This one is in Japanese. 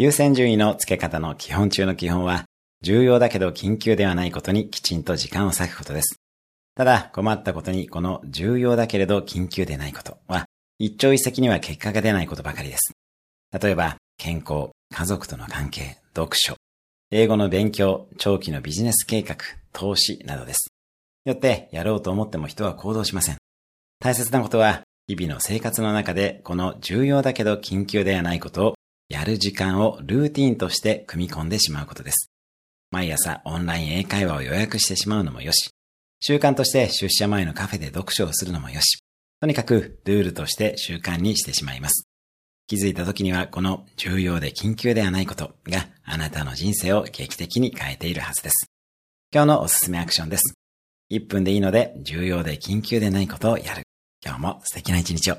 優先順位の付け方の基本中の基本は、重要だけど緊急ではないことにきちんと時間を割くことです。ただ、困ったことにこの重要だけれど緊急でないことは、一朝一夕には結果が出ないことばかりです。例えば、健康、家族との関係、読書、英語の勉強、長期のビジネス計画、投資などです。よって、やろうと思っても人は行動しません。大切なことは、日々の生活の中でこの重要だけど緊急ではないことをやる時間をルーティンとして組み込んでしまうことです。毎朝オンライン英会話を予約してしまうのもよし、習慣として出社前のカフェで読書をするのもよし、とにかくルールとして習慣にしてしまいます。気づいた時にはこの重要で緊急ではないことがあなたの人生を劇的に変えているはずです。今日のおすすめアクションです。1分でいいので重要で緊急でないことをやる。今日も素敵な一日を。